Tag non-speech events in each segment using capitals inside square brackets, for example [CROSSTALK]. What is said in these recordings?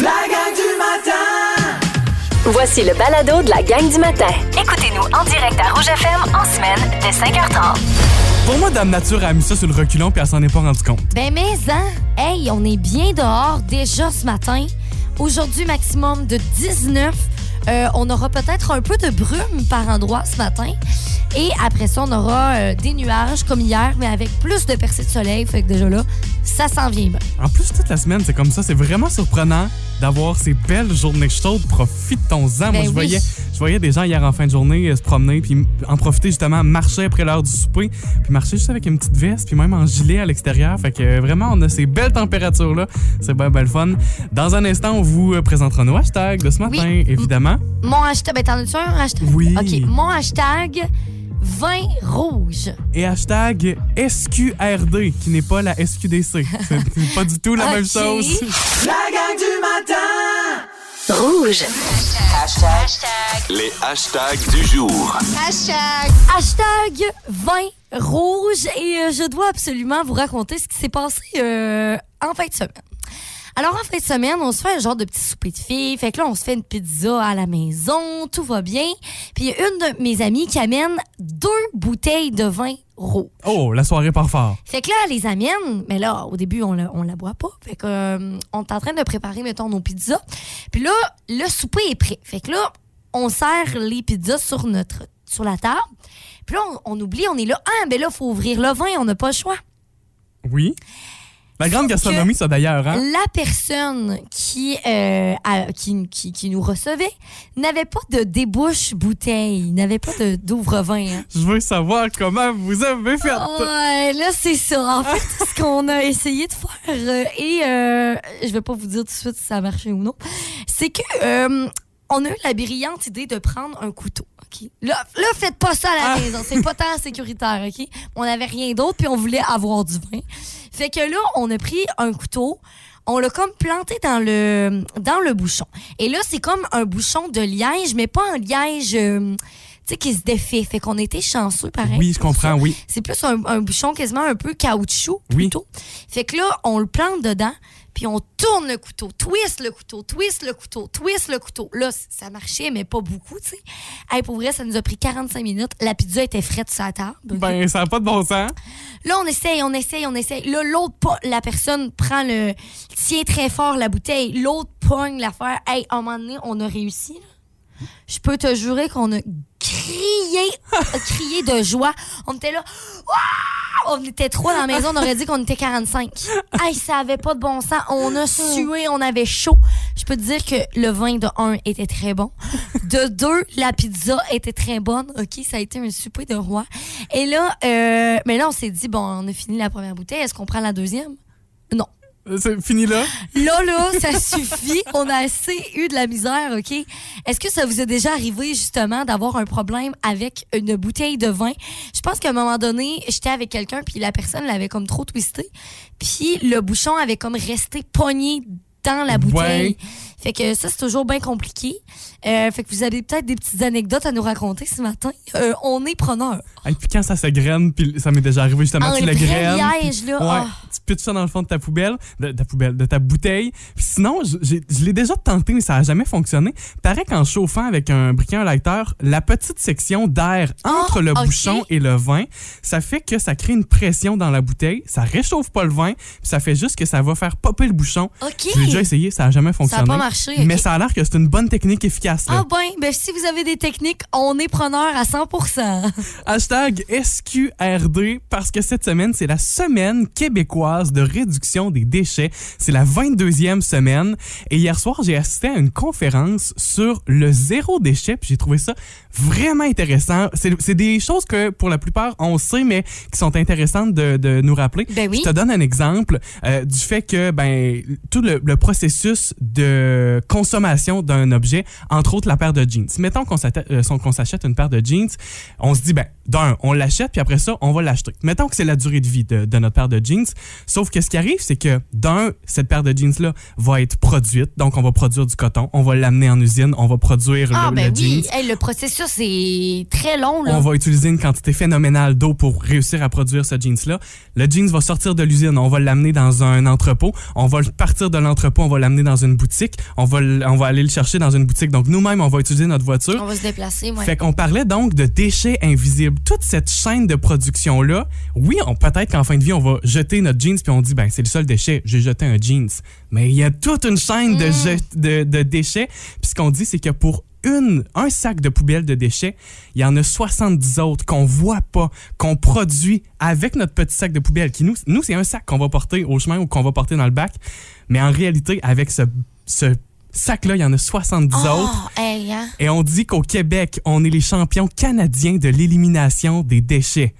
La gang du matin! Voici le balado de la gang du matin. Écoutez-nous en direct à Rouge FM en semaine dès 5h30. Pour moi, Dame Nature a mis ça sur le reculon puis elle s'en est pas rendu compte. Ben mais hein, hey, on est bien dehors déjà ce matin. Aujourd'hui, maximum de 19. Euh, on aura peut-être un peu de brume par endroit ce matin. Et après ça, on aura euh, des nuages comme hier, mais avec plus de percées de soleil. Fait que déjà là, ça s'en vient bien. En plus, toute la semaine, c'est comme ça. C'est vraiment surprenant d'avoir ces belles journées chaudes. Profitons-en. Moi, Ben je oui. voyais, je voyais des gens hier en fin de journée euh, se promener puis en profiter justement, marcher après l'heure du souper, puis marcher juste avec une petite veste, puis même en gilet à l'extérieur. Fait que euh, vraiment, on a ces belles températures-là. C'est bien, bien le fun. Dans un instant, on vous présentera nos hashtags de ce matin, Oui. évidemment. Mon hashtag, ben t'en as-tu un hashtag? Oui. OK, mon hashtag, vin rouge. Et hashtag SQRD, qui n'est pas la SQDC. C'est pas du tout la même chose. La gang du matin! Rouge. Les hashtags du jour. Hashtag vin rouge et euh, je dois absolument vous raconter ce qui s'est passé euh, en fin de semaine. Alors en fin de semaine, on se fait un genre de petit souper de filles. Fait que là, on se fait une pizza à la maison, tout va bien. Puis il y a une de mes amies qui amène deux bouteilles de vin rouge. Oh, la soirée part fort. Fait que là, elle les amène, mais là, au début, on la, on la boit pas. Fait que, euh, on est en train de préparer, mettons, nos pizzas. Puis là, le souper est prêt. Fait que là, on sert les pizzas sur notre sur la table. Puis là, on, on oublie, on est là. Ah, ben là, faut ouvrir le vin, on n'a pas le choix. Oui. La grande gastronomie, ça d'ailleurs, hein? La personne qui, euh, a- qui, qui, qui nous recevait n'avait pas de débouche bouteille, n'avait pas de- d'ouvre-vin. hein. Je veux savoir comment vous avez fait. Ouais, là, c'est ça. En fait, [LAUGHS] ce qu'on a essayé de faire, euh, et euh, je vais pas vous dire tout de suite si ça a marché ou non, c'est que euh, on a eu la brillante idée de prendre un couteau. OK? Là, là, faites pas ça à la Ah. maison. C'est pas tant sécuritaire, OK? On avait rien d'autre, puis on voulait avoir du vin. Fait que là, on a pris un couteau, on l'a comme planté dans le, dans le bouchon. Et là, c'est comme un bouchon de liège, mais pas un liège, euh, tu sais, qui se défait. Fait qu'on était chanceux, pareil. Oui, je comprends, oui. C'est plus un, un bouchon quasiment un peu caoutchouc, Oui. plutôt. Fait que là, on le plante dedans, puis on tourne le couteau, twist le couteau, twist le couteau, twist le couteau. Là, ça marchait, mais pas beaucoup, tu sais. Hey, pour vrai, ça nous a pris 45 minutes. La pizza était frette sur la table. Ben, ça n'a pas de bon sens. Là, on essaye, on essaye, on essaye. Là, l'autre, pas- la personne prend le. tient très fort la bouteille. L'autre pogne l'affaire. Hey, à un moment donné, on a réussi. là. Je peux te jurer qu'on a crié, crié de joie. On était là. On était trois dans la maison, on aurait dit qu'on était 45. Hey, ça avait pas de bon sens. On a sué, on avait chaud. Je peux te dire que le vin de un était très bon. De deux, la pizza était très bonne. OK, ça a été un souper de roi. Et là, euh, mais là, on s'est dit, bon, on a fini la première bouteille. Est-ce qu'on prend la deuxième? Non. C'est fini là? Là, là, ça [LAUGHS] suffit. On a assez eu de la misère, OK? Est-ce que ça vous est déjà arrivé, justement, d'avoir un problème avec une bouteille de vin? Je pense qu'à un moment donné, j'étais avec quelqu'un, puis la personne l'avait comme trop twisté. Puis le bouchon avait comme resté pogné dans la bouteille. Fait que ça, c'est toujours bien compliqué. Euh, fait que vous avez peut-être des petites anecdotes à nous raconter ce matin. Euh, on est preneur. Et puis quand ça se graine, puis ça m'est déjà arrivé justement, Ah, tu vrai graines. liège, puis- là, Ouais, ah. tu pitches ça dans le fond de ta poubelle, de ta poubelle, de ta bouteille. Puis sinon, je, l'ai déjà tenté, mais ça a jamais fonctionné. Paraît qu'en chauffant avec un briquet, un lighter, la petite section d'air entre le Ah, bouchon et le vin, ça fait que ça crée une pression dans la bouteille, ça réchauffe pas le vin, puis ça fait juste que ça va faire popper le bouchon. OK. Je l'ai déjà essayé, ça a jamais fonctionné. pas marché. Mais ça a l'air que c'est une bonne technique efficace. Là. Ah ben, ben, si vous avez des techniques, on est preneur à 100% [LAUGHS] Hashtag SQRD parce que cette semaine, c'est la semaine québécoise de réduction des déchets. C'est la 22e semaine. Et hier soir, j'ai assisté à une conférence sur le zéro déchet. Puis j'ai trouvé ça vraiment intéressant. C'est des choses que pour la plupart, on sait, mais qui sont intéressantes de, de nous rappeler. Ben oui. Je te donne un exemple euh, du fait que ben, tout le, le processus de consommation d'un objet, en entre autres la paire de jeans. Mettons qu'on euh, qu'on s'achète une paire de jeans, on se dit, ben, d'un, on l'achète, puis après ça, on va l'acheter. Mettons que c'est la durée de vie de, de notre paire de jeans. Sauf que ce qui arrive, c'est que, d'un, cette paire de jeans-là va être produite, donc on va produire du coton, on va l'amener en usine, on va produire Ah, le, ben le oui. jeans. Hey, le processus est très long, là. On va utiliser une quantité phénoménale d'eau pour réussir à produire ce jeans-là. Le jeans va sortir de l'usine, on va l'amener dans un entrepôt. On va partir de l'entrepôt, on va l'amener dans une boutique. On va, on va aller le chercher dans une boutique. Donc nous-mêmes, on va utiliser notre voiture. On va se déplacer, ouais. Fait qu'on parlait donc de déchets invisibles. Toute cette chaîne de production-là, oui, on peut-être qu'en fin de vie, on va jeter notre jeans puis on dit, ben c'est le seul déchet, j'ai jeté un jeans. Mais il y a toute une chaîne de, jet- de, de déchets. Puis ce qu'on dit, c'est que pour une, un sac de poubelle de déchets, il y en a 70 autres qu'on voit pas, qu'on produit avec notre petit sac de poubelle. Qui nous, nous c'est un sac qu'on va porter au chemin ou qu'on va porter dans le bac. Mais en réalité, avec ce, ce sac-là, il y en a 70 autres. Oh, hey, hein? Et on dit qu'au Québec, on est les champions canadiens de l'élimination des déchets.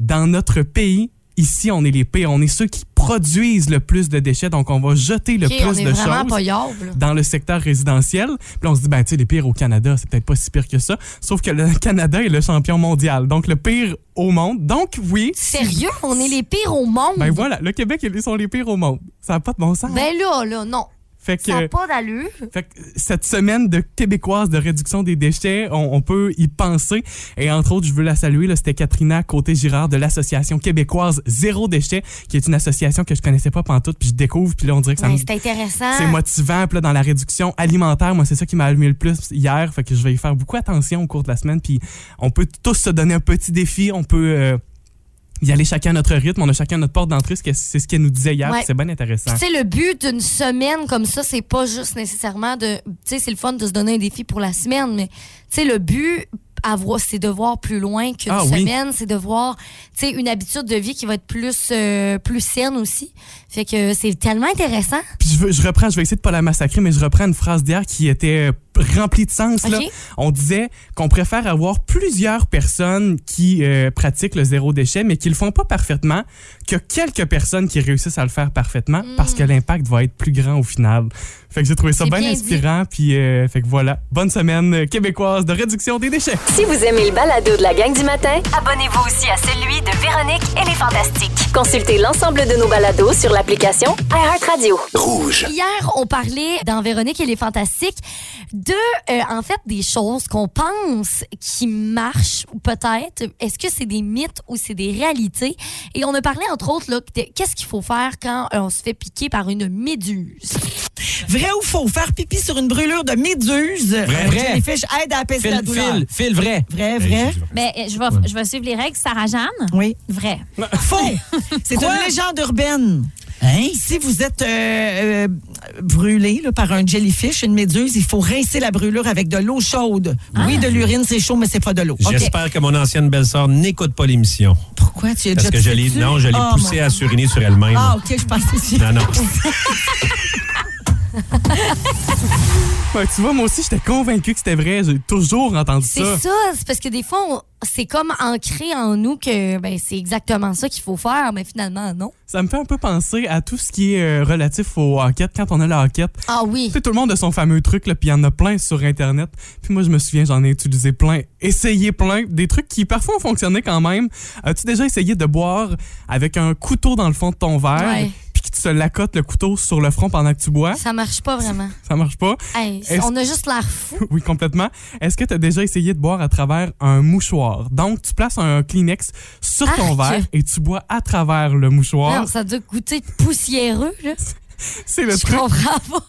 Dans notre pays, ici, on est les pires. On est ceux qui produisent le plus de déchets. Donc, on va jeter le on plus est de choses dans le secteur résidentiel. Puis on se dit, ben, tu sais, les pires au Canada, c'est peut-être pas si pire que ça. Sauf que le [LAUGHS] Canada est le champion mondial. Donc, le pire au monde. Donc, oui. Sérieux? On est les pires au monde? Ben voilà, le Québec, ils sont les pires au monde. Ça n'a pas de bon sens. Ben là, là, non. Fait que, Ça n'a pas d'allure. fait que cette semaine de québécoise de réduction des déchets, on, on peut y penser. Et entre autres, je veux la saluer. C'était Katrina Côté-Girard de l'Association québécoise Zéro Déchet, qui est une association que je connaissais pas pantoute, puis je découvre, puis là, on dirait que ça Ouais, c'est intéressant. C'est motivant. Puis là, dans la réduction alimentaire, moi, c'est ça qui m'a allumé le plus hier. Fait que je vais y faire beaucoup attention au cours de la semaine. Puis on peut tous se donner un petit défi. On peut euh, y aller chacun à notre rythme. On a chacun notre porte d'entrée. C'est ce qu'elle nous disait hier. Ouais. C'est bien intéressant. Tu sais, le but d'une semaine comme ça, c'est pas juste nécessairement de. Tu sais, c'est le fun de se donner un défi pour la semaine, mais tu sais, le but. À voir- c'est de voir plus loin qu'une Ah oui. semaine, c'est de voir une habitude de vie qui va être plus, euh, plus saine aussi. Fait que c'est tellement intéressant. Puis je, veux- je reprends, je vais essayer de pas la massacrer, mais je reprends une phrase d'hier qui était euh, remplie de sens. Là. On disait qu'on préfère avoir plusieurs personnes qui euh, pratiquent le zéro déchet, mais qui le font pas parfaitement, que quelques personnes qui réussissent à le faire parfaitement, parce que l'impact va être plus grand au final. Fait que j'ai trouvé ça bien bien inspirant, puis euh, fait que voilà, bonne semaine euh, québécoise de réduction des déchets. Si vous aimez le balado de la gang du matin, abonnez-vous aussi à celui de Véronique et les Fantastiques. Consultez l'ensemble de nos balados sur l'application iHeartRadio. Rouge. Hier, on parlait dans Véronique et les Fantastiques de, euh, en fait, des choses qu'on pense qui marchent, ou peut-être. Est-ce que c'est des mythes ou c'est des réalités? Et on a parlé, entre autres, là, de qu'est-ce qu'il faut faire quand euh, on se fait piquer par une méduse. Vrai ou faux? Faire pipi sur une brûlure de méduse. Vrai. Euh, Jellyfish aide à apaiser la Fil, douleur. fil, fil vrai. Vrai, vrai. Ben, euh, je vais, je vais suivre les règles. Sarah Jeanne, Oui. vrai. [LAUGHS] Faux. C'est une légende urbaine. Hein? Si vous êtes euh, euh, brûlé là, par un jellyfish, une méduse, il faut rincer la brûlure avec de l'eau chaude. Oui, de l'urine, c'est chaud, mais c'est pas de l'eau. J'espère que mon ancienne belle-sœur n'écoute pas l'émission. Pourquoi tu as Parce déjà que je l'ai, non, je l'ai Ah, poussée mon- à suriner sur elle-même. Ah, OK, je pensais que Non, non. [LAUGHS] [LAUGHS] Ouais, tu vois, moi aussi, j'étais convaincu que c'était vrai. J'ai toujours entendu C'est ça. ça, c'est parce que des fois, on- c'est comme ancré en nous que ben, c'est exactement ça qu'il faut faire, mais finalement, non. Ça me fait un peu penser à tout ce qui est euh, relatif aux enquêtes. Quand on a la enquête, Ah oui. Tout le monde a son fameux truc, là, puis il y en a plein sur Internet. Puis moi, je me souviens, j'en ai utilisé plein, essayé plein, des trucs qui parfois ont fonctionné quand même. As-tu déjà essayé de boire avec un couteau dans le fond de ton verre, Ouais. Tu te l'accotes le couteau sur le front pendant que tu bois? Ça marche pas vraiment. Ça marche pas? Hey, on a juste l'air fou. [LAUGHS] Oui, complètement. Est-ce que tu as déjà essayé de boire à travers un mouchoir? Donc, tu places un Kleenex sur ton Arc! verre et tu bois à travers le mouchoir. Non, ça doit goûter poussiéreux, là. [LAUGHS] C'est le Je truc, comprends pas.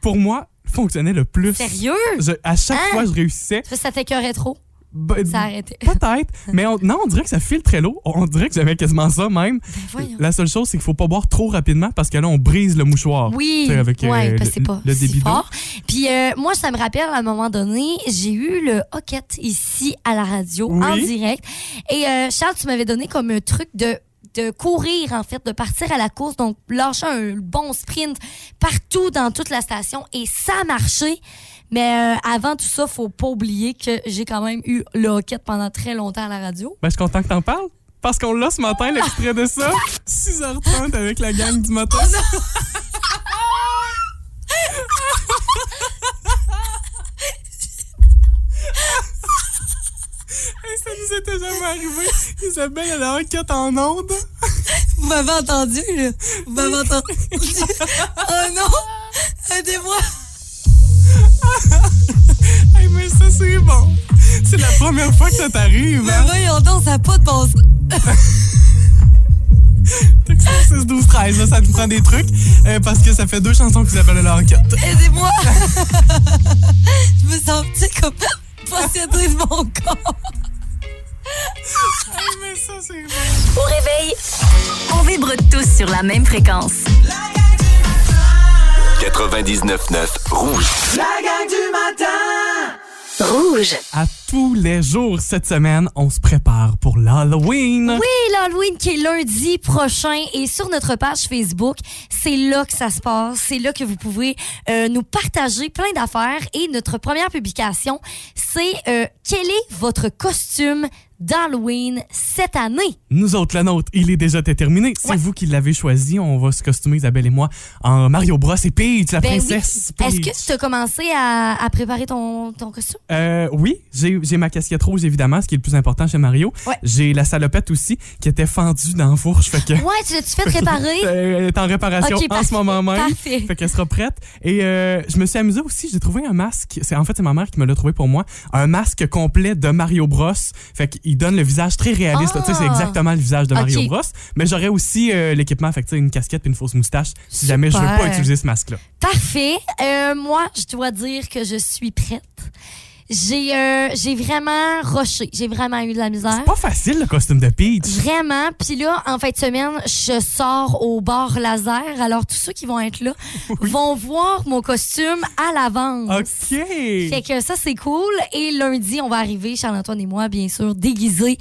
pour moi, fonctionnait le plus. Sérieux? Je- à chaque Hein? fois, je réussissais. Ça, ça t'écœurait trop? Ben, Ça a arrêté. Peut-être, mais on- non, on dirait que ça filtre l'eau. On dirait que j'aimais quasiment ça même. Ben. La seule chose, c'est qu'il faut pas boire trop rapidement parce que là, on brise le mouchoir. Oui, avec, euh, ouais, parce le- pas le si débit d'eau. fort. Puis euh, moi, ça me rappelle à un moment donné, j'ai eu le hoquette ici à la radio Oui. en direct. Et euh, Charles, tu m'avais donné comme un truc de de courir en fait, de partir à la course, donc lâcher un bon sprint partout dans toute la station et ça a marché. Mais euh, avant tout ça, faut pas oublier que j'ai quand même eu le hockey pendant très longtemps à la radio. Ben, je suis content que t'en parles. Parce qu'on l'a ce matin, l'extrait de ça. 6h30 avec la gang du matin. [LAUGHS] Oh ça nous était jamais arrivé. Isabelle, elle a enquête en onde. Vous m'avez entendu, là? Vous m'avez entendu. [LAUGHS] oh non! Aidez-moi! [LAUGHS] Hey, mais ça, c'est bon. C'est la première fois que ça t'arrive, Mais hein? voyons donc, ça n'a pas de bon sens. Texto 6 12 13 là, ça nous prend des trucs euh, parce que ça fait deux chansons qu'Isabelle a leur cut. Aidez-moi! [LAUGHS] Je me sens, sais, comme [LAUGHS] possédée de mon corps. Hey, mais ça, c'est bon. Au réveil, on vibre tous sur la même fréquence. 99.9 Rouge. La gang du matin Rouge. À tous les jours cette semaine, on se prépare pour l'Halloween. Oui, l'Halloween qui est lundi prochain et sur notre page Facebook, c'est là que ça se passe. C'est là que vous pouvez euh, nous partager plein d'affaires. Et notre première publication, c'est euh, quel est votre costume d'Halloween cette année? Nous autres, la nôtre, il est déjà déterminé. C'est Ouais. vous qui l'avez choisi. On va se costumer, Isabelle et moi, en Mario Bros et Peach, la Ben oui. princesse Est-ce que tu as commencé à, à préparer ton, ton costume? Euh, oui, j'ai ma casquette rouge, évidemment, ce qui est le plus important chez Mario. Ouais. J'ai la salopette aussi, qui était fendue dans la fourche. Fait que... Ouais, tu l'as-tu fait réparer? [LAUGHS] Elle est en réparation Ok, en parfait, ce moment même. parfait. Fait qu'elle sera prête. Et euh, je me suis amusée aussi. J'ai trouvé un masque. En fait c'est ma mère qui me l'a trouvé pour moi. Un masque complet de Mario Bros. Fait qu'il donne le visage très réaliste. c'est Ah. exactement le visage de. Mario Bros. Mais j'aurais aussi euh, l'équipement. Fait que une casquette et une fausse moustache. Si jamais je veux Super. pas utiliser ce masque-là. Parfait. Euh, moi, je dois dire que je suis prête. J'ai euh, j'ai vraiment rushé. J'ai vraiment eu de la misère. C'est pas facile le costume de Peach. Vraiment. Puis là, en fin de semaine, je sors au bar laser. Alors, tous ceux qui vont être là [LAUGHS] vont voir mon costume à l'avance. OK. Fait que ça, c'est cool. Et lundi, on va arriver, Charles-Antoine et moi, bien sûr, déguisés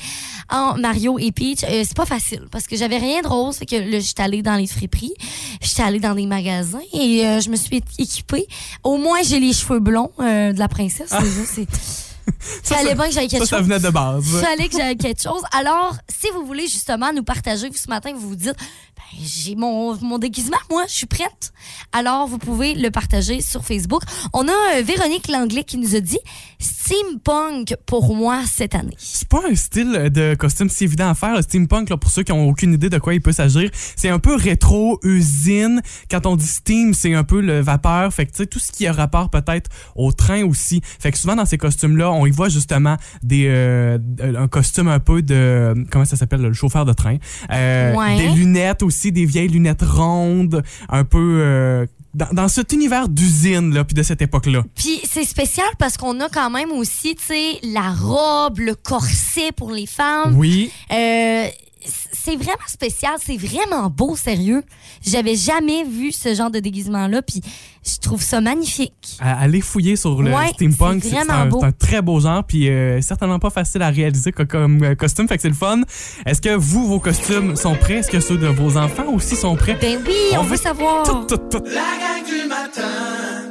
en Mario et Peach. Euh, c'est pas facile parce que j'avais rien de rose. Fait que là, j'étais allée dans les friperies, j'étais allée dans des magasins et euh, je me suis équipée. Au moins, j'ai les cheveux blonds euh, de la princesse. [LAUGHS] Déjà, [LAUGHS] Ça, Fallait bien que j'aille quelque Ça, ça chose. venait de base. Fallait que j'aille quelque chose. Alors, si vous voulez justement nous partager, vous ce matin, vous vous dites, ben, j'ai mon, mon déguisement, moi, je suis prête. Alors, vous pouvez le partager sur Facebook. On a euh, Véronique Langlais qui nous a dit steampunk pour moi cette année. C'est pas un style de costume si évident à faire, le steampunk, là, pour ceux qui ont aucune idée de quoi il peut s'agir. C'est un peu rétro, usine. Quand on dit steam, c'est un peu le vapeur. Fait que, tu sais, tout ce qui a rapport peut-être au train aussi. Fait que souvent, dans ces costumes-là, on y voit justement des, euh, un costume un peu de, comment ça s'appelle, le chauffeur de train. Euh, Ouais. Des lunettes aussi, des vieilles lunettes rondes, un peu, euh, dans, dans cet univers d'usine, là, puis de cette époque-là. Puis c'est spécial parce qu'on a quand même aussi, tu sais, la robe, le corset pour les femmes. Oui. Euh, c'est vraiment spécial, c'est vraiment beau, sérieux. J'avais jamais vu ce genre de déguisement-là, puis je trouve ça magnifique. à aller fouiller sur le Ouais, steampunk. c'est un, beau. c'est un très beau genre, puis euh, certainement pas facile à réaliser co- comme, euh, costume, fait que c'est le fun. Est-ce que vous, vos costumes sont prêts? Est-ce que ceux de vos enfants aussi sont prêts? Ben oui, on, On veut veut savoir. Tout, tout, tout. La gang du matin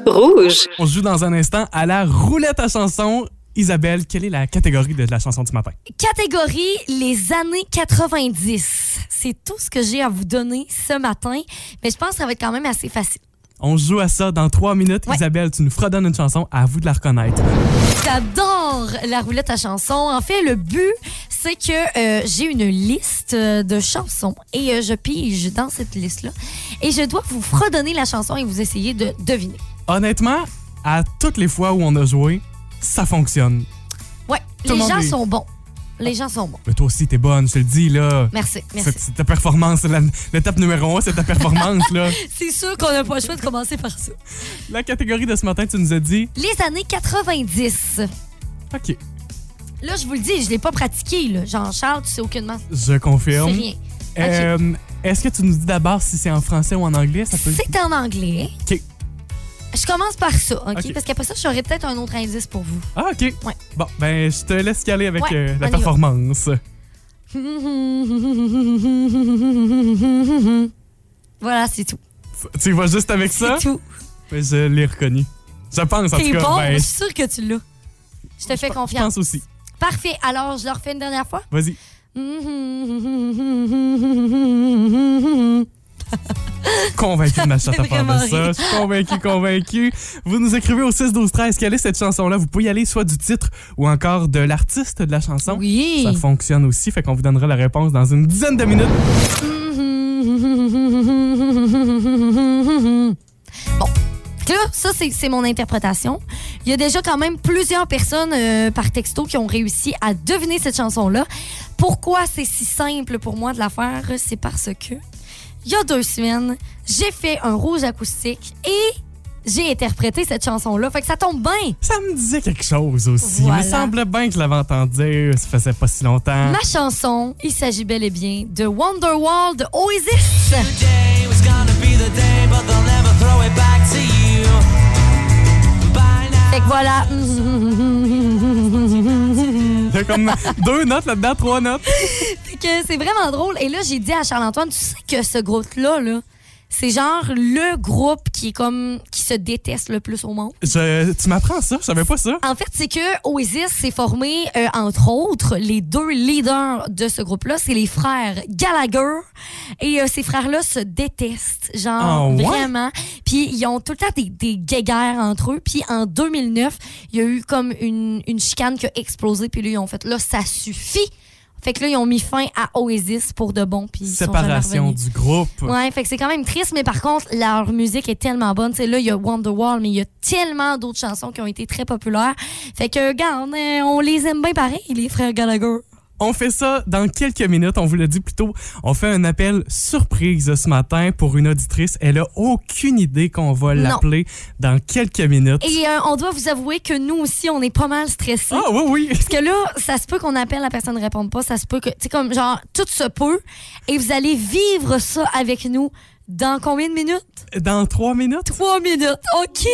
Rouge. On se joue dans un instant à la roulette à chansons. Isabelle, quelle est la catégorie de la chanson du matin? Catégorie les années 90. C'est tout ce que j'ai à vous donner ce matin, mais je pense que ça va être quand même assez facile. On joue à ça dans trois minutes. Ouais. Isabelle, tu nous fredonnes une chanson, à vous de la reconnaître. J'adore la roulette à chansons. En fait, le but, c'est que euh, j'ai une liste de chansons et euh, je pige dans cette liste-là. Et je dois vous fredonner la chanson et vous essayer de deviner. Honnêtement, à toutes les fois où on a joué, ça fonctionne. Ouais, Tout les gens est- sont bons. Les gens sont bons. Mais toi aussi, t'es bonne, je te le dis, là. Merci, merci. C'est ta performance. L'étape numéro un, c'est ta performance, là. [LAUGHS] C'est sûr qu'on n'a pas le choix de commencer par ça. La catégorie de ce matin, tu nous as dit? Les années 90. OK, Là, je vous le dis, je l'ai pas pratiqué. là. Jean-Charles, tu sais aucunement. je C'est confirme. rien. Euh, Est-ce que tu nous dis d'abord si c'est en français ou en anglais? Ça peut... C'est en anglais. OK. Je commence par ça, OK? OK. Parce qu'après ça, j'aurai peut-être un autre indice pour vous. Ah, OK. Ouais. Bon, ben, je te laisse y aller avec Ouais, euh, la performance. [LAUGHS] Voilà, c'est tout. Tu vas juste avec ça? C'est tout. Ben, je l'ai reconnu. Je pense, en tout cas. bon, ben, je suis sûre que tu l'as. Je te fais je confiance. pense aussi. Parfait. Alors, je le refais une dernière fois. Vas-y. [LAUGHS] [LAUGHS] Convaincu de ma chatte à part de ça. Je suis convaincu, convaincu. Vous nous écrivez au 6 12 13 quelle est cette chanson-là? Vous pouvez y aller soit du titre ou encore de l'artiste de la chanson. Oui. Ça fonctionne aussi, fait qu'on vous donnera la réponse dans une dizaine de minutes. [LAUGHS] Bon. Là, ça, c'est c'est mon interprétation. Il y a déjà quand même plusieurs personnes euh, par texto qui ont réussi à deviner cette chanson-là. Pourquoi c'est si simple pour moi de la faire? C'est parce que, il y a deux semaines, j'ai fait un rouge acoustique et j'ai interprété cette chanson-là. Fait que ça tombe bien. Ça me disait quelque chose aussi. Voilà. Il me semblait bien que je l'avais entendu. Ça faisait pas si longtemps. Ma chanson, il s'agit bel et bien de Wonderwall de Oasis. Today was gonna be the day, but they'll never throw it back to you. By now. Fait que voilà. [LAUGHS] Comme deux notes là-dedans, trois notes. Fait que c'est vraiment drôle. Et là, j'ai dit à Charles-Antoine, tu sais que ce groupe-là, là, c'est genre le groupe qui est comme se déteste le plus au monde. Je- tu m'apprends ça? Je savais pas ça. En fait, c'est que Oasis s'est formé, euh, entre autres, les deux leaders de ce groupe-là, c'est les frères Gallagher. Et euh, ces frères-là se détestent, genre Ah vraiment. Puis ils ont tout le temps des, des guéguerres entre eux. Puis en 2009, il y a eu comme une, une chicane qui a explosé. Puis là, ils ont fait, là, ça suffit. Fait que là, ils ont mis fin à Oasis pour de bon. Puis Séparation du groupe. Ouais, fait que c'est quand même triste, mais par contre, leur musique est tellement bonne. Sais, là, il y a Wonderwall, mais il y a tellement d'autres chansons qui ont été très populaires. Fait que, regarde, on les aime bien pareil, les frères Gallagher. On fait ça dans quelques minutes. On vous l'a dit plus tôt. On fait un appel surprise ce matin pour une auditrice. Elle a aucune idée qu'on va l'appeler dans quelques minutes. Et euh, on doit vous avouer que nous aussi, on est pas mal stressés. Ah oui, oui. Parce que là, ça se peut qu'on appelle, la personne ne réponde pas. Ça se peut que, tu sais, comme genre, tout se peut. Et vous allez vivre ça avec nous dans combien de minutes? Dans trois minutes. Trois minutes. OK.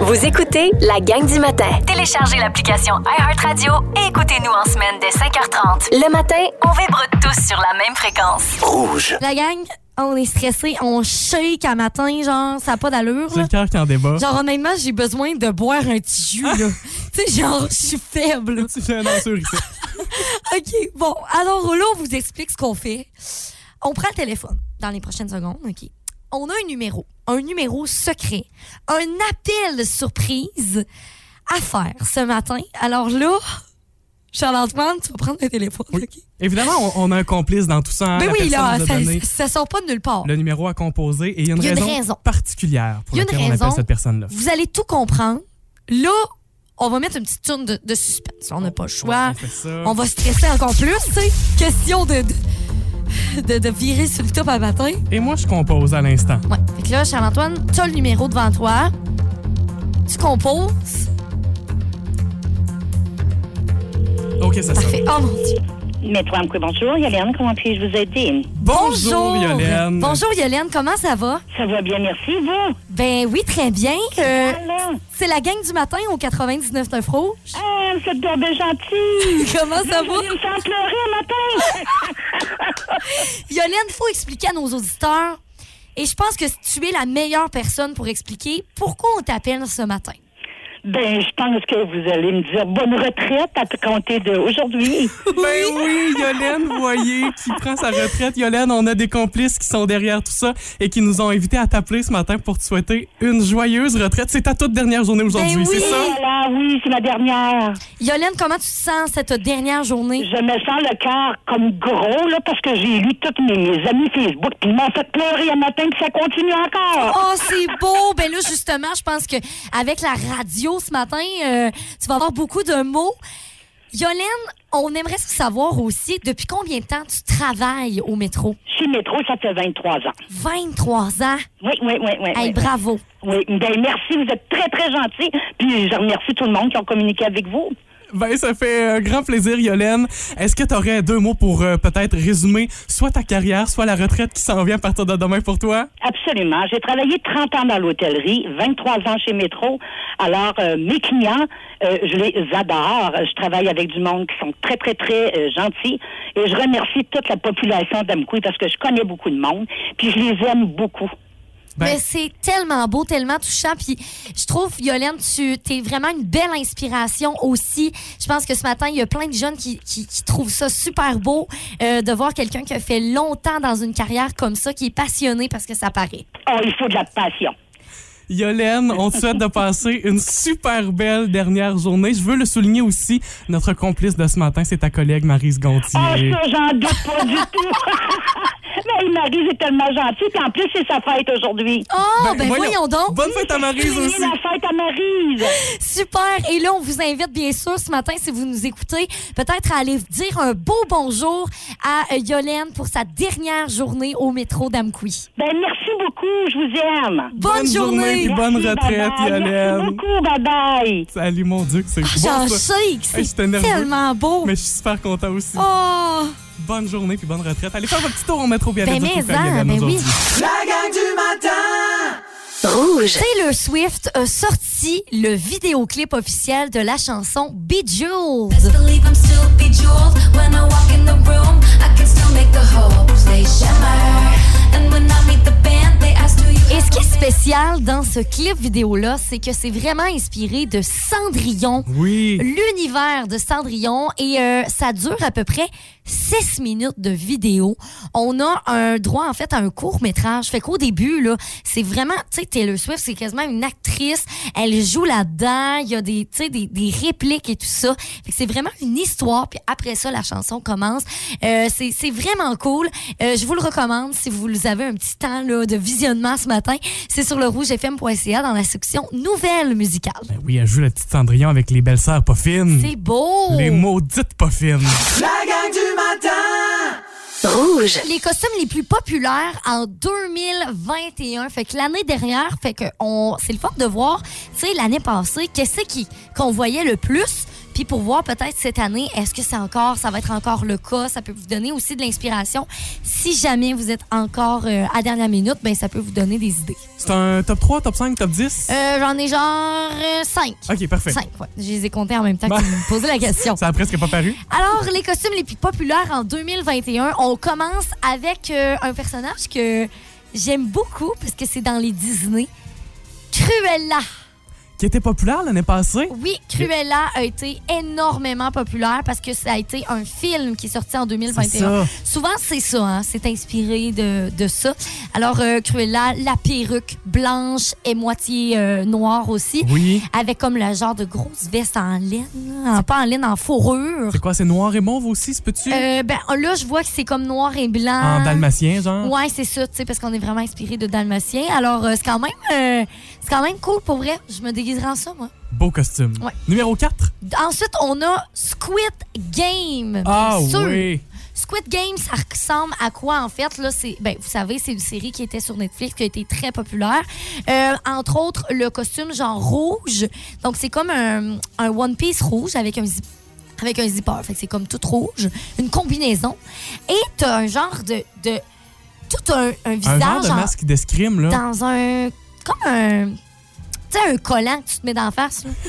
Vous écoutez la gang du matin. Téléchargez l'application iHeartRadio et écoutez-nous en semaine dès 5h30. Le matin, on vibre tous sur la même fréquence. Rouge. La gang, on est stressé, on shake à matin, genre, ça n'a pas d'allure. Là. le cœur qui en débat. Genre, honnêtement, j'ai besoin de boire un petit jus, [LAUGHS] là. tu sais, genre, je suis faible. Tu fais un danseur ici. [LAUGHS] OK, bon. Alors là, on vous explique ce qu'on fait. On prend le téléphone dans les prochaines secondes, OK? On a un numéro, un numéro secret, un appel surprise à faire ce matin. Alors là, Charles-Antoine, tu vas prendre le téléphone, Oui. Évidemment, on, on a un complice dans tout ça. hein. Mais La oui, là, ça, ça sort pas de nulle part. le numéro à composer et il y a une, Il y a une raison, particulière pour y a une laquelle on raison. appelle cette personne-là. Vous allez tout comprendre. Là, on va mettre une petite tourne de, de suspense. On n'a pas le choix. On va stresser encore plus, tu sais. Question de, de, [LAUGHS] de, de virer sur le top à matin. Et moi, je compose à l'instant. Ouais. Fait que là, Charles-Antoine, tu as le numéro devant toi. Tu composes. OK, ça sonne. Parfait. Oh mon Dieu. Amco, bonjour. Yolène, comment puis-je vous aider? Bonjour, Yolène. Bonjour, Yolène. Comment ça va? Ça va bien, merci. Vous? Ben oui, très bien. Euh, c'est la gang du matin au 99.9 Rouge. Ah, vous êtes bien gentil. [LAUGHS] Comment ça Vous va? allez me faire pleurer un matin. [LAUGHS] Yolène, il faut expliquer à nos auditeurs. Et je pense que tu es la meilleure personne pour expliquer pourquoi on t'appelle ce matin. Ben, je pense que vous allez me dire bonne retraite à compter d'aujourd'hui. [LAUGHS] Ben oui, Yolène, vous voyez, qui prend sa retraite. Yolène, on a des complices qui sont derrière tout ça et qui nous ont invités à t'appeler ce matin pour te souhaiter une joyeuse retraite. C'est ta toute dernière journée aujourd'hui, Ben oui. c'est ça? Voilà, oui, c'est ma dernière. Yolène, comment tu te sens cette dernière journée? Je me sens le cœur comme gros, là, parce que j'ai lu tous mes, amis Facebook, puis ils m'ont fait pleurer un matin, puis ça continue encore. Oh, c'est beau! Ben là, justement, je pense que avec la radio ce matin, euh, tu vas avoir beaucoup de mots. Yolène, on aimerait savoir aussi depuis combien de temps tu travailles au métro? Chez Métro, ça fait 23 ans. 23 ans? Oui, oui, oui, oui. Hey, oui. bravo. Oui, ben merci, vous êtes très, très gentil. Puis je remercie tout le monde qui a communiqué avec vous. Ben, ça fait un grand plaisir, Yolène. Est-ce que tu aurais deux mots pour euh, peut-être résumer soit ta carrière, soit la retraite qui s'en vient à partir de demain pour toi? Absolument. J'ai travaillé 30 ans dans l'hôtellerie, 23 ans chez Métro. Alors, euh, mes clients, euh, je les adore. Je travaille avec du monde qui sont très, très, très euh, gentils. Et je remercie toute la population d'Amkoui parce que je connais beaucoup de monde. Puis je les aime beaucoup. Ben- Mais c'est tellement beau, tellement touchant. Puis je trouve, Yolène, tu es vraiment une belle inspiration aussi. Je pense que ce matin, il y a plein de jeunes qui, qui- qui trouvent ça super beau euh, de voir quelqu'un qui a fait longtemps dans une carrière comme ça, qui est passionné parce que ça paraît. Oh, il faut de la passion. Yolène, on te souhaite de passer une super belle dernière journée. Je veux le souligner aussi, notre complice de ce matin, c'est ta collègue Marise Oh, Gontier. ça, j'en doute pas du tout. [LAUGHS] Mais Marie, c'est tellement gentil. Puis en plus, c'est sa fête aujourd'hui. Oh, ben, voyons, voyons. donc. Bonne fête à Souligner aussi. la fête à Maryse. Super. Et là, on vous invite, bien sûr, ce matin, si vous nous écoutez, peut-être à aller dire un beau bonjour à euh, Yolène pour sa dernière journée au métro d'Amqui. Ben, merci beaucoup. Je vous aime. Bonne, journée. puis bonne Merci, retraite. Merci Yolène. beaucoup. Bye-bye. Salut, mon Dieu, que c'est Ah, beau, J'en sais que c'est tellement beau. Mais je suis super content aussi. Oh, Bonne journée puis bonne retraite. Allez faire votre petit tour au métro bien Ben, mais en, Yolène ben oui. La gang du matin Rouge. Taylor Swift a sorti le vidéoclip officiel de la chanson Bejeweled. And when I meet the band, they ask do you Et ce qui est spécial dans ce clip vidéo-là, c'est que c'est vraiment inspiré de Cendrillon. Oui. L'univers de Cendrillon. Et euh, ça dure à peu près 6 minutes de vidéo. On a un droit, en fait, à un court-métrage. Fait qu'au début, là, c'est vraiment, tu sais, Taylor Swift, c'est quasiment une actrice. Elle joue là-dedans. Il y a des, tu sais, des, des répliques et tout ça. Fait que c'est vraiment une histoire. Puis après ça, la chanson commence. Euh, c'est c'est vraiment cool. Euh, je vous le recommande si vous avez un petit temps là, de visionnement ce matin. C'est sur le rougefm.ca dans la section Nouvelles musicales. Ben oui, elle joue la petite Cendrillon avec les belles sœurs pas fines. C'est beau! Les maudites pas fines. La gang du matin Rouge. les costumes les plus populaires en 2021. Fait que l'année dernière, fait que on, c'est le fun de voir, tu sais, l'année passée, qu'est-ce qui, qu'on voyait le plus? Puis pour voir peut-être cette année, est-ce que c'est encore, ça va être encore le cas, ça peut vous donner aussi de l'inspiration. Si jamais vous êtes encore euh, à dernière minute, ben ça peut vous donner des idées. C'est un top 3, top 5, top 10? Euh, j'en ai genre 5. OK, parfait. 5, ouais. Je les ai comptés en même temps que Ben- tu me posais la question. [LAUGHS] Ça a presque pas paru. Alors, les costumes les plus populaires en 2021, on commence avec euh, un personnage que j'aime beaucoup parce que c'est dans les Disney. Cruella. Qui était populaire l'année passée. Oui, Cruella a été énormément populaire parce que ça a été un film qui est sorti en 2021. C'est ça. Souvent, c'est ça, hein, c'est inspiré de, de ça. Alors, euh, Cruella, la perruque blanche et moitié euh, noire aussi, Oui. avec comme le genre de grosse veste en laine, en, pas en laine, en fourrure. C'est quoi, c'est noir et mauve aussi, ce peux-tu? Euh, ben, là, je vois que c'est comme noir et blanc. en dalmatien, genre? Ouais, c'est ça, tu sais, parce qu'on est vraiment inspiré de dalmatien. Alors, euh, c'est quand même, c'est quand même cool pour vrai. Je me déguiserai en ça, moi. Beau costume. Ouais. Numéro 4. Ensuite, on a Squid Game. Ah sûr. oui. Squid Game, ça ressemble à quoi en fait? Là C'est, ben, vous savez, c'est une série qui était sur Netflix, qui a été très populaire. Euh, entre autres, le costume genre rouge. Donc c'est comme un, un one piece rouge avec un zip- avec un zipper. Fait que c'est comme tout rouge, une combinaison. Et t'as un genre de, de tout un, un Un visage genre de en- masque d'escrime, là. dans un comme un tu sais un collant que tu te mets d'en face là. [LAUGHS]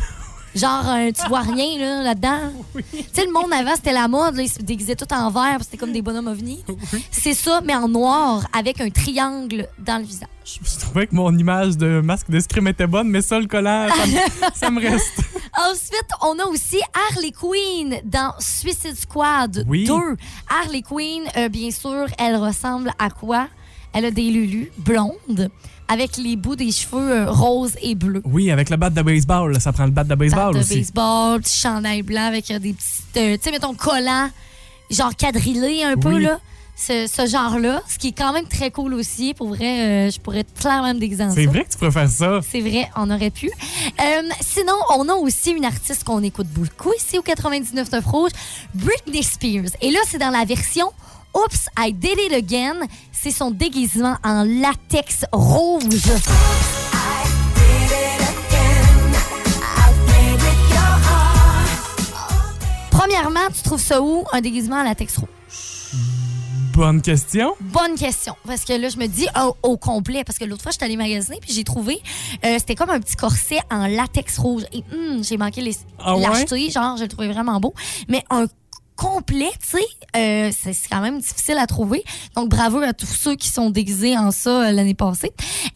Genre, euh, tu vois rien là, là-dedans. Tu sais, le monde avant, c'était la mode. Là, ils se déguisaient tout en vert. C'était comme des bonhommes ovnis. C'est ça, mais en noir, avec un triangle dans le visage. Je trouvais que mon image de masque d'escrime était bonne, mais ça, le collant, ça, me- [LAUGHS] ça me reste. Ensuite, on a aussi Harley Quinn dans Suicide Squad Oui. 2. Harley Quinn, euh, bien sûr, elle ressemble à quoi? Elle a des lulus blondes avec les bouts des cheveux euh, roses et bleus. Oui, avec le bat de baseball, là, ça prend le bat de baseball Batte de aussi. baseball, petit chandail blanc avec euh, des petits, euh, tu sais, mettons, collants, genre quadrillés un peu, là. Ce, ce genre-là, ce qui est quand même très cool aussi. Pour vrai, euh, je pourrais clairement me déguiser C'est vrai que tu préfères ça. C'est vrai, on aurait pu. Euh, sinon, on a aussi une artiste qu'on écoute beaucoup ici au 99.9 Rouge, Britney Spears. Et là, c'est dans la version Oops, I Did It Again. C'est son déguisement en latex rouge. Premièrement, tu trouves ça où, un déguisement en latex rouge? Bonne question. Bonne question. Parce que là, je me dis au, au complet. Parce que l'autre fois, je suis allée magasiner puis j'ai trouvé, euh, c'était comme un petit corset en latex rouge. Et hum, j'ai manqué les- Ah ouais? l'acheter. Genre, je le trouvais vraiment beau. Mais un complet, tu sais. Euh, c'est quand même difficile à trouver. Donc, bravo à tous ceux qui sont déguisés en ça euh, l'année passée.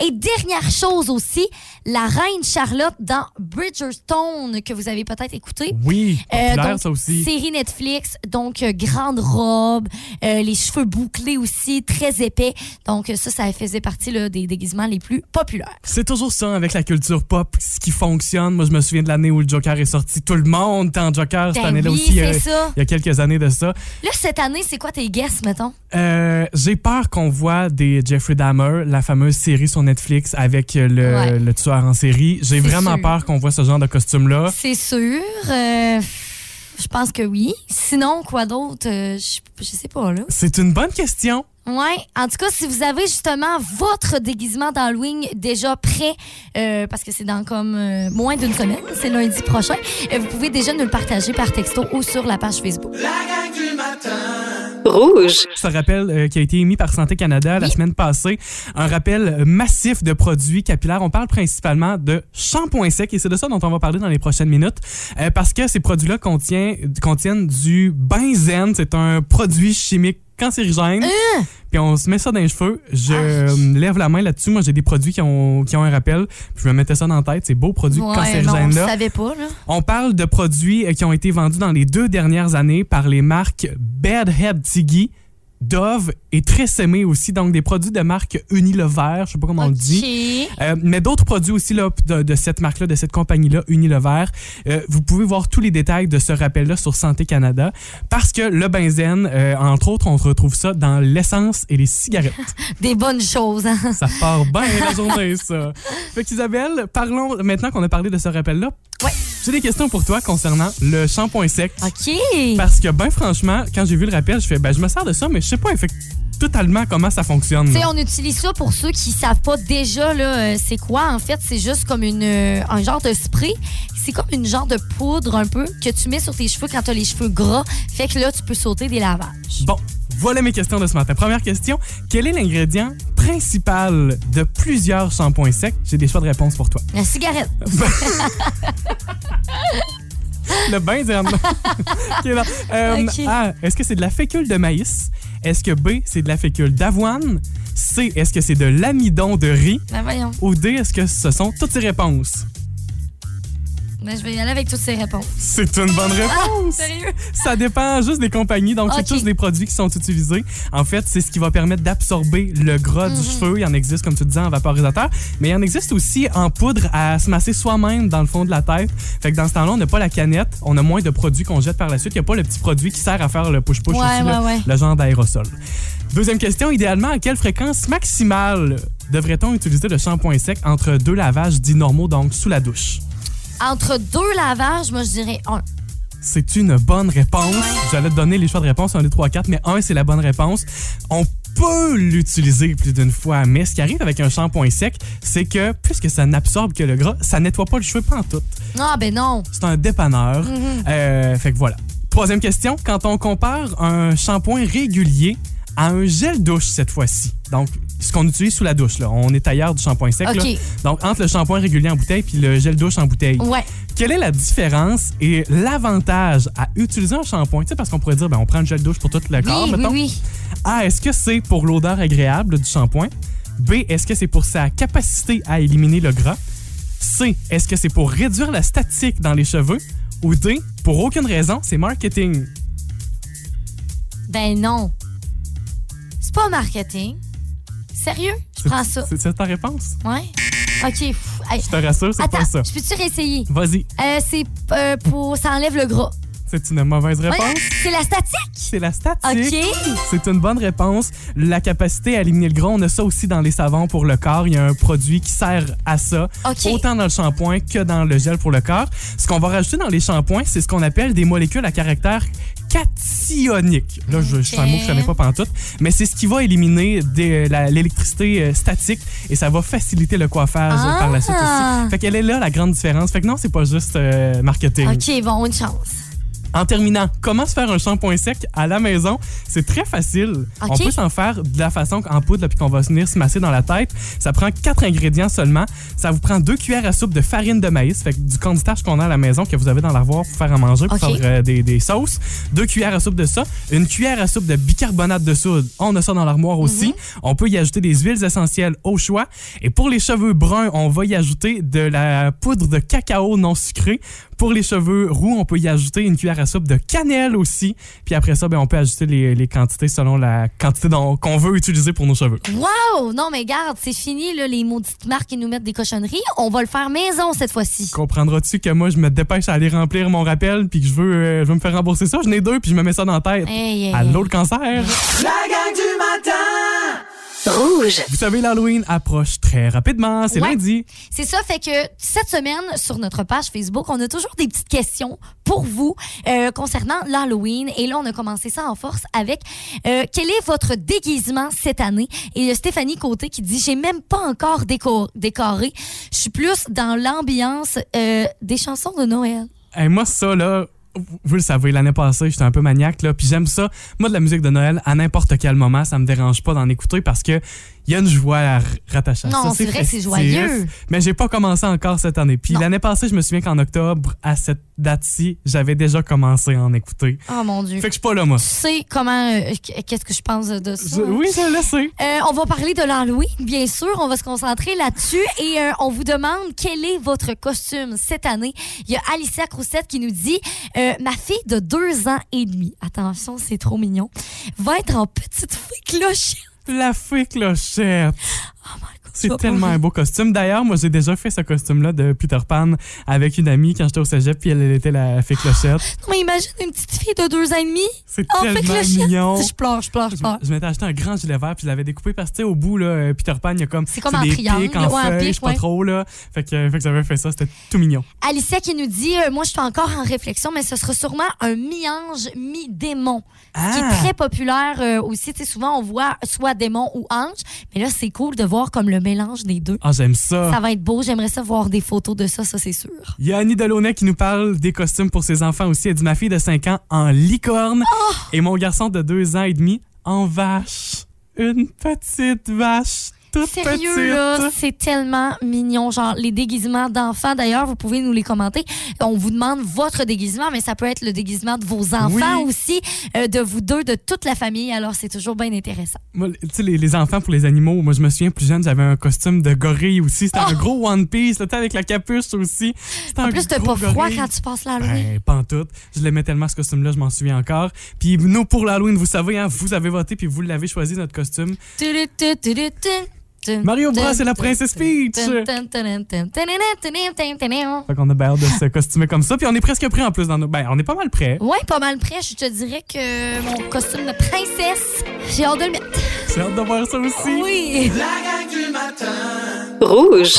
Et dernière chose aussi, la reine Charlotte dans Bridgerton, que vous avez peut-être écouté. Oui, Euh, populaire, donc, ça aussi. Série Netflix, donc grande robe, les cheveux bouclés aussi, très épais. Donc, ça, ça faisait partie là, des déguisements les plus populaires. C'est toujours ça avec la culture pop, ce qui fonctionne. Moi, je me souviens de l'année où le Joker est sorti. Tout le monde était en Joker cette Ben année-là oui, aussi. il y a- c'est ça. Il y a quelques années de ça. Là, cette année, c'est quoi tes guesses, mettons? Euh, J'ai peur qu'on voit des Jeffrey Dahmer, la fameuse série sur Netflix avec le, Ouais. le tueur en série. J'ai vraiment sûr. peur qu'on voit ce genre de costume-là. C'est sûr. euh, je pense que oui. Sinon, quoi d'autre? Euh, je, je sais pas, là. C'est une bonne question. Ouais. En tout cas, si vous avez justement votre déguisement d'Halloween déjà prêt, euh, parce que c'est dans comme euh, moins d'une semaine, c'est lundi prochain, euh, vous pouvez déjà nous le partager par texto ou sur la page Facebook. Rouge. Ce rappel euh, qui a été émis par Santé Canada la semaine passée, un rappel massif de produits capillaires. On parle principalement de shampoing sec et c'est de ça dont on va parler dans les prochaines minutes euh, parce que ces produits-là contiennent, contiennent du benzène. C'est un produit chimique cancérigène. Puis on se met ça dans les cheveux. Je euh, lève la main là-dessus. Moi, j'ai des produits qui ont, qui ont un rappel. Puis je me mettais ça dans la tête. Ces beaux produits Ouais, on cancérigènes-là. savait pas, là. On parle de produits euh, qui ont été vendus dans les deux dernières années par les marques Bedhead Tiggy, Dove et Tresemme aussi. Donc, des produits de marque Unilever, je sais pas comment on le dit. Euh, mais d'autres produits aussi là, de, de cette marque-là, de cette compagnie-là, Unilever. Euh, vous pouvez voir tous les détails de ce rappel-là sur Santé Canada parce que le benzène, euh, entre autres, on retrouve ça dans l'essence et les cigarettes. [LAUGHS] Des bonnes choses, hein? Ça part bien la journée, ça. Fait qu'Isabelle, parlons maintenant qu'on a parlé de ce rappel-là. Ouais. J'ai des questions pour toi concernant le shampoing sec. OK. Parce que, ben franchement, quand j'ai vu le rappel, je fais, ben je me sers de ça, mais je sais pas totalement comment ça fonctionne. Tu sais, on utilise ça pour ceux qui savent pas déjà là, euh, c'est quoi. En fait, c'est juste comme une, euh, un genre de spray. C'est comme une genre de poudre un peu que tu mets sur tes cheveux quand tu as les cheveux gras. Fait que là, tu peux sauter des lavages. Bon, voilà mes questions de ce matin. Première question, quel est l'ingrédient principal de plusieurs shampoings secs? J'ai des choix de réponse pour toi. La cigarette. [LAUGHS] Le benzène. [LAUGHS] Euh, Ok. A, est-ce que c'est de la fécule de maïs? Est-ce que B, c'est de la fécule d'avoine? C, est-ce que c'est de l'amidon de riz? Ben voyons. Ou D, est-ce que ce sont toutes ces réponses? Ben, je vais y aller avec toutes ces réponses. C'est une bonne réponse! Sérieux? Ça dépend juste des compagnies, donc c'est Ok. tous des produits qui sont utilisés. En fait, c'est ce qui va permettre d'absorber le gras Mhm. du cheveu. Il y en existe, comme tu disais, en vaporisateur, mais il y en existe aussi en poudre à se masser soi-même dans le fond de la tête. Fait que dans ce temps-là, on n'a pas la canette, on a moins de produits qu'on jette par la suite. Il n'y a pas le petit produit qui sert à faire le push-push Ouais, aussi, ouais, le, ouais. le genre d'aérosol. Deuxième question, idéalement, à quelle fréquence maximale devrait-on utiliser le shampoing sec entre deux lavages dits normaux, donc sous la douche? Entre deux lavages, moi, je dirais un. C'est une bonne réponse. J'allais te donner les choix de réponse 1, 2, 3, 4, mais 1, c'est la bonne réponse. On peut l'utiliser plus d'une fois, mais ce qui arrive avec un shampoing sec, c'est que puisque ça n'absorbe que le gras, ça nettoie pas le cheveu pas en tout. Ah, ben non. C'est un dépanneur. Euh, fait que voilà. Troisième question, quand on compare un shampoing régulier à un gel douche cette fois-ci, donc ce qu'on utilise sous la douche, là. on est ailleurs du shampoing sec, là. Donc entre le shampoing régulier en bouteille puis le gel douche en bouteille. Ouais. Quelle est la différence et l'avantage à utiliser un shampoing? Tu sais, parce qu'on pourrait dire, ben, on prend le gel douche pour tout le corps, Oui, oui, mettons. oui. A, est-ce que c'est pour l'odeur agréable du shampoing? B, est-ce que c'est pour sa capacité à éliminer le gras? C, est-ce que c'est pour réduire la statique dans les cheveux? Ou D, pour aucune raison, c'est marketing? Ben non. Pas marketing. Sérieux? Je prends ça. C'est ta réponse? Ouais. OK. Je te rassure, c'est pas ça. je peux-tu réessayer? Vas-y, Euh, c'est euh, pour... Ça enlève le gras. c'est une mauvaise Ouais, réponse. c'est la statique? C'est la statique. OK. C'est une bonne réponse. La capacité à éliminer le gras, on a ça aussi dans les savons pour le corps. Il y a un produit qui sert à ça, OK. autant dans le shampoing que dans le gel pour le corps. Ce qu'on va rajouter dans les shampoings, c'est ce qu'on appelle des molécules à caractère cationique. Là, je, c'est un mot que je connais pas pantoute, mais c'est ce qui va éliminer la- l'électricité euh, statique et ça va faciliter le coiffage euh, Ah! par la suite aussi. Fait qu'elle est là la grande différence. Fait que non, c'est pas juste euh, marketing. OK, bon, une chance. En terminant, comment se faire un shampoing sec à la maison? C'est très facile. On peut s'en faire de la façon en poudre, puis qu'on va venir se masser dans la tête. Ça prend quatre ingrédients seulement. Ça vous prend deux cuillères à soupe de farine de maïs, fait que du cornstarch qu'on a à la maison, que vous avez dans l'armoire pour faire à manger, pour faire euh, des, des sauces. Deux cuillères à soupe de ça. Une cuillère à soupe de bicarbonate de soude. On a ça dans l'armoire aussi. On peut y ajouter des huiles essentielles au choix. Et pour les cheveux bruns, on va y ajouter de la poudre de cacao non sucré. Pour les cheveux roux, on peut y ajouter une cuillère à soupe de cannelle aussi. Puis après ça, ben, on peut ajouter les, les quantités selon la quantité qu'on veut utiliser pour nos cheveux. Wow! Non, mais garde, c'est fini, là, les maudites marques qui nous mettent des cochonneries. On va le faire maison cette fois-ci. Comprendras-tu que moi, je me dépêche à aller remplir mon rappel puis que je veux, euh, je veux me faire rembourser ça? Je n'ai deux puis je me mets ça dans la tête. Hey, hey, Allô, hey. le cancer? La gang du matin Rouge. Vous savez, l'Halloween approche très rapidement. C'est Ouais. lundi. C'est ça, fait que cette semaine, sur notre page Facebook, on a toujours des petites questions pour vous euh, concernant l'Halloween. Et là, on a commencé ça en force avec euh, quel est votre déguisement cette année? Et il y a Stéphanie Côté qui dit J'ai même pas encore déco- décoré. Je suis plus dans l'ambiance euh, des chansons de Noël. Hey, moi, ça, là, vous le savez, l'année passée, j'étais un peu maniaque, là, puis j'aime ça. Moi, de la musique de Noël, à n'importe quel moment, ça me dérange pas d'en écouter parce que il y a une joie à rattacher à Non, ça. c'est vrai que c'est joyeux. Mais j'ai pas commencé encore cette année. Puis Non. l'année passée, je me souviens qu'en octobre, à cette date-ci, j'avais déjà commencé à en écouter. Oh mon Dieu. Fait que je suis pas là, moi. Tu sais comment. euh, Qu'est-ce que je pense de ça? Je- oui, je le sais. Euh, on va parler de l'Halloween, bien sûr. On va se concentrer là-dessus. Et euh, on vous demande quel est votre costume cette année. Il y a Alicia Croussette qui nous dit euh, Ma fille de deux ans et demi, attention, c'est trop mignon, va être en petite fille clochette. La fée clochette. Oh my. C'est tellement un beau costume. D'ailleurs, moi, j'ai déjà fait ce costume-là de Peter Pan avec une amie quand j'étais au cégep, puis elle, était la fée clochette. [GASPS] Non, mais imagine une petite fille de deux ans et demi? C'est fée tellement mignon. Je pleure, je pleure, je pleure. je m'étais acheté un grand gilet vert puis je l'avais découpé parce que au bout là, euh, Peter Pan il y a comme C'est comme des triangle, pics en ouais, en feuilles, pic, je sais pas ouais. trop là. Fait que, fait que j'avais fait ça, c'était tout mignon. Alicia qui nous dit euh, Moi, je suis encore en réflexion, mais ce sera sûrement un mi-ange, mi-démon. Qui Ah! est très populaire euh, aussi. Tu sais, souvent, on voit soit démon ou ange. Mais là, c'est cool de voir comme le mélange des deux. Ah, j'aime ça. Ça va être beau. J'aimerais ça voir des photos de ça, ça, c'est sûr. Il y a Annie Delaunay qui nous parle des costumes pour ses enfants aussi. Elle dit ma fille de 5 ans en licorne Oh! et mon garçon de 2 ans et demi en vache. Une petite vache. Toute Sérieux, petite. là, c'est tellement mignon. Genre, les déguisements d'enfants, d'ailleurs, vous pouvez nous les commenter. On vous demande votre déguisement, mais ça peut être le déguisement de vos enfants Oui. aussi, euh, de vous deux, de toute la famille. Alors, c'est toujours bien intéressant. Moi, tu sais, les, les enfants pour les animaux, moi, je me souviens plus jeune, j'avais un costume de gorille aussi. C'était un gros One Piece, là, avec la capuche aussi. Oh! En plus, t'as pas froid gorille. quand tu passes l'Halloween. Ben, pas en tout. Je l'aimais tellement ce costume-là, je m'en souviens encore. Puis nous, pour l'Halloween, vous savez, hein, vous avez voté puis vous l'avez choisi, notre costume. Mario Bros et la princesse Peach. Fait qu'on a bien hâte de se costumer comme ça. Puis on est presque prêt en plus dans nos... Ben, on est pas mal prêt. Ouais, pas mal près. Je te dirais que mon costume de princesse, j'ai hâte de le mettre. J'ai hâte de voir ça aussi. Oui. La gang du matin Rouge.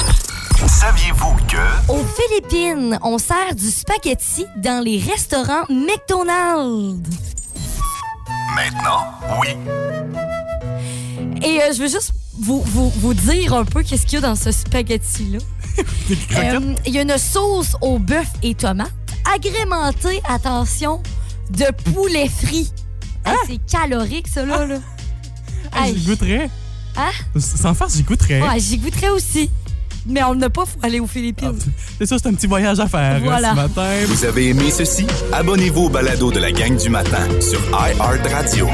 Saviez-vous que... Aux Philippines, on sert du spaghetti dans les restaurants McDonald's. Maintenant, oui. Et euh, je veux juste vous, vous, vous dire un peu qu'est-ce qu'il y a dans ce spaghetti-là. [LAUGHS] Euh, Il y a une sauce au bœuf et tomates, agrémentée, attention, de poulet frit. Hey, c'est calorique, ça, là. là. Ah, Hey. j'y goûterais. Hein? Sans farce, j'y goûterais. Ouais, j'y goûterais aussi. Mais on n'a pas faut aller aux Philippines. C'est ça, c'est un petit voyage à faire hein, Voilà. ce matin. Vous avez aimé ceci? Abonnez-vous au balado de la gang du matin sur iHeartRadio.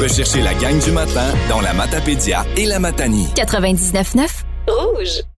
Recherchez la gang du matin dans la Matapédia et la Matanie. 99.9 Rouge.